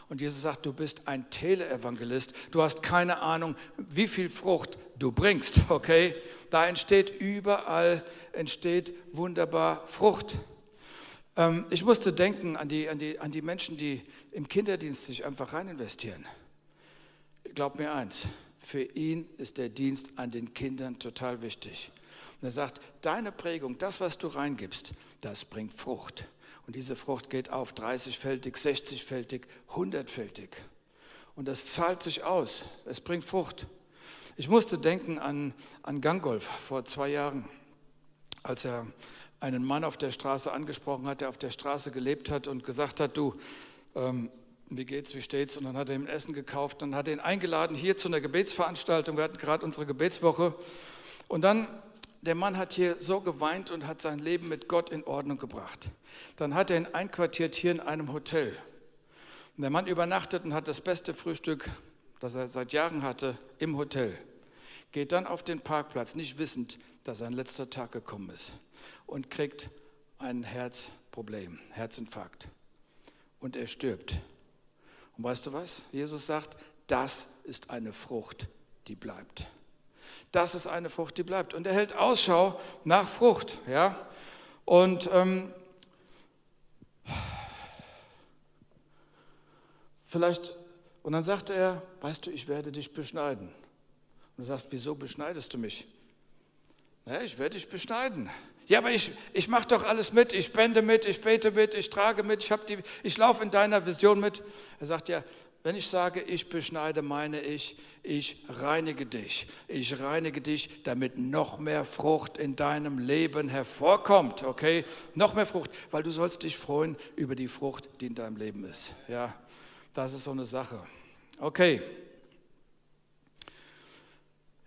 Und Jesus sagt, du bist ein Teleevangelist. Du hast keine Ahnung, wie viel Frucht du bringst, okay? Da entsteht überall, entsteht wunderbar Frucht. Ähm, ich musste denken an die, an, die, an die Menschen, die im Kinderdienst sich einfach rein investieren. Glaub mir eins, für ihn ist der Dienst an den Kindern total wichtig. Und er sagt, deine Prägung, das, was du reingibst, das bringt Frucht. Und diese Frucht geht auf 30-fältig, 60-fältig, 100-fältig. Und das zahlt sich aus. Es bringt Frucht. Ich musste denken an, an Gangolf vor zwei Jahren, als er einen Mann auf der Straße angesprochen hat, der auf der Straße gelebt hat und gesagt hat, du, ähm, wie geht's, wie steht's? Und dann hat er ihm Essen gekauft und hat ihn eingeladen hier zu einer Gebetsveranstaltung. Wir hatten gerade unsere Gebetswoche. Und dann der Mann hat hier so geweint und hat sein Leben mit Gott in Ordnung gebracht. Dann hat er ihn einquartiert hier in einem Hotel. Und der Mann übernachtet und hat das beste Frühstück, das er seit Jahren hatte, im Hotel. Geht dann auf den Parkplatz, nicht wissend, dass sein letzter Tag gekommen ist. Und kriegt ein Herzproblem, Herzinfarkt. Und er stirbt. Und weißt du was? Jesus sagt, das ist eine Frucht, die bleibt das ist eine Frucht, die bleibt. Und er hält Ausschau nach Frucht. Ja? Und ähm, vielleicht, und dann sagte er, weißt du, ich werde dich beschneiden. Und du sagst, wieso beschneidest du mich? Ja, ich werde dich beschneiden. Ja, aber ich, ich mache doch alles mit, ich spende mit, ich bete mit, ich trage mit, ich, ich laufe in deiner Vision mit. Er sagt ja, wenn ich sage, ich beschneide, meine ich, ich reinige dich. Ich reinige dich, damit noch mehr Frucht in deinem Leben hervorkommt, okay? Noch mehr Frucht, weil du sollst dich freuen über die Frucht, die in deinem Leben ist. Ja, das ist so eine Sache. Okay.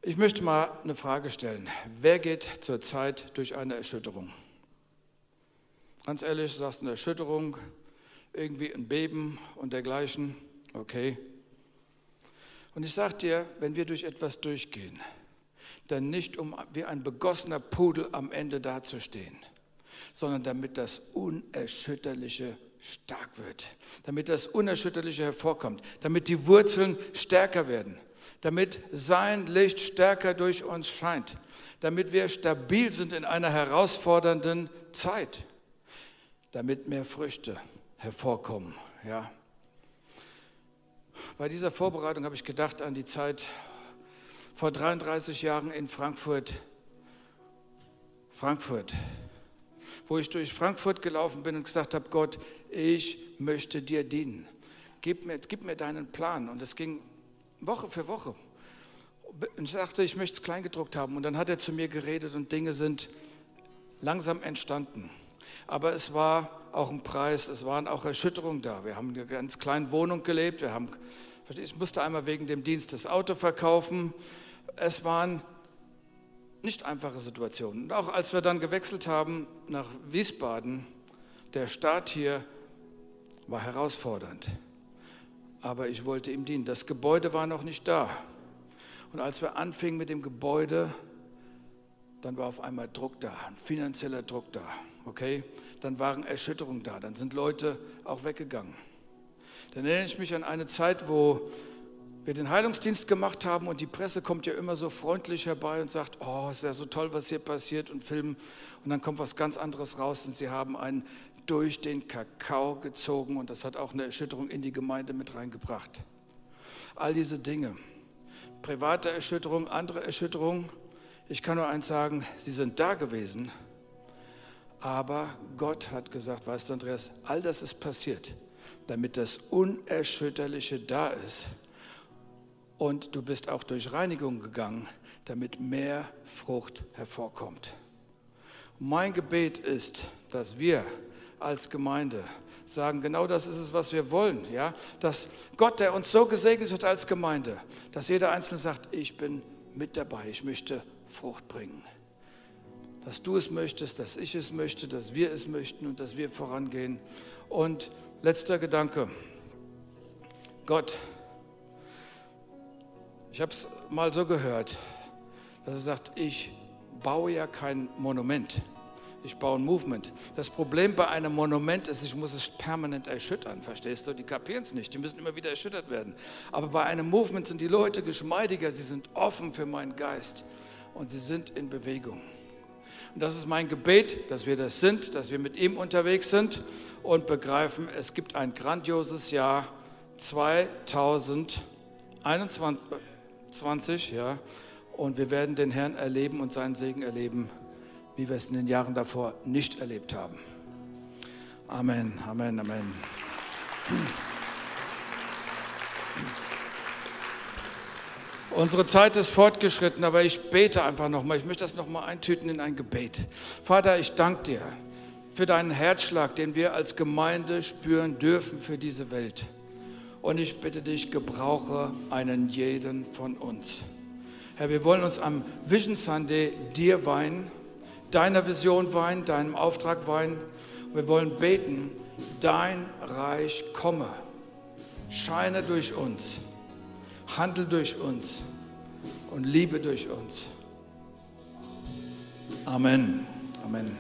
Ich möchte mal eine Frage stellen. Wer geht zurzeit durch eine Erschütterung? Ganz ehrlich, du sagst eine Erschütterung, irgendwie ein Beben und dergleichen. Okay? Und ich sage dir, wenn wir durch etwas durchgehen, dann nicht um wie ein begossener Pudel am Ende dazustehen, sondern damit das Unerschütterliche stark wird, damit das Unerschütterliche hervorkommt, damit die Wurzeln stärker werden, damit sein Licht stärker durch uns scheint, damit wir stabil sind in einer herausfordernden Zeit, damit mehr Früchte hervorkommen. Ja. Bei dieser Vorbereitung habe ich gedacht an die Zeit vor 33 Jahren in Frankfurt. Frankfurt, wo ich durch Frankfurt gelaufen bin und gesagt habe, Gott, ich möchte dir dienen. Gib mir, gib mir deinen Plan. Und es ging Woche für Woche. Und ich sagte, ich möchte es kleingedruckt haben. Und dann hat er zu mir geredet und Dinge sind langsam entstanden. Aber es war auch ein Preis, es waren auch Erschütterungen da. Wir haben in einer ganz kleinen Wohnung gelebt, wir haben, ich musste einmal wegen dem Dienst das Auto verkaufen. Es waren nicht einfache Situation. Und auch als wir dann gewechselt haben nach Wiesbaden, der Start hier war herausfordernd. Aber ich wollte ihm dienen. Das Gebäude war noch nicht da. Und als wir anfingen mit dem Gebäude, dann war auf einmal Druck da, ein finanzieller Druck da. Okay? Dann waren Erschütterungen da. Dann sind Leute auch weggegangen. Dann erinnere ich mich an eine Zeit, wo wir den Heilungsdienst gemacht haben und die Presse kommt ja immer so freundlich herbei und sagt, oh, ist ja so toll, was hier passiert und filmen. Und dann kommt was ganz anderes raus und sie haben einen durch den Kakao gezogen und das hat auch eine Erschütterung in die Gemeinde mit reingebracht. All diese Dinge, private Erschütterung, andere Erschütterung, ich kann nur eins sagen, sie sind da gewesen, aber Gott hat gesagt, weißt du Andreas, all das ist passiert, damit das Unerschütterliche da ist und du bist auch durch Reinigung gegangen, damit mehr Frucht hervorkommt. Mein Gebet ist, dass wir als Gemeinde sagen, genau das ist es, was wir wollen. Ja? Dass Gott, der uns so gesegnet hat als Gemeinde, dass jeder Einzelne sagt, ich bin mit dabei, ich möchte Frucht bringen. Dass du es möchtest, dass ich es möchte, dass wir es möchten und dass wir vorangehen. Und letzter Gedanke. Gott ich habe es mal so gehört, dass er sagt, ich baue ja kein Monument, ich baue ein Movement. Das Problem bei einem Monument ist, ich muss es permanent erschüttern, verstehst du? Die kapieren es nicht, die müssen immer wieder erschüttert werden. Aber bei einem Movement sind die Leute geschmeidiger, sie sind offen für meinen Geist und sie sind in Bewegung. Und das ist mein Gebet, dass wir das sind, dass wir mit ihm unterwegs sind und begreifen, es gibt ein grandioses Jahr 2021. 20, ja. Und wir werden den Herrn erleben und seinen Segen erleben, wie wir es in den Jahren davor nicht erlebt haben. Amen, Amen, Amen. Unsere Zeit ist fortgeschritten, aber ich bete einfach nochmal. Ich möchte das nochmal eintüten in ein Gebet. Vater, ich danke dir für deinen Herzschlag, den wir als Gemeinde spüren dürfen für diese Welt. Und ich bitte dich, gebrauche einen jeden von uns. Herr, wir wollen uns am Vision Sunday dir weihen, deiner Vision weihen, deinem Auftrag weihen. Wir wollen beten, dein Reich komme, scheine durch uns, handel durch uns und liebe durch uns. Amen. Amen.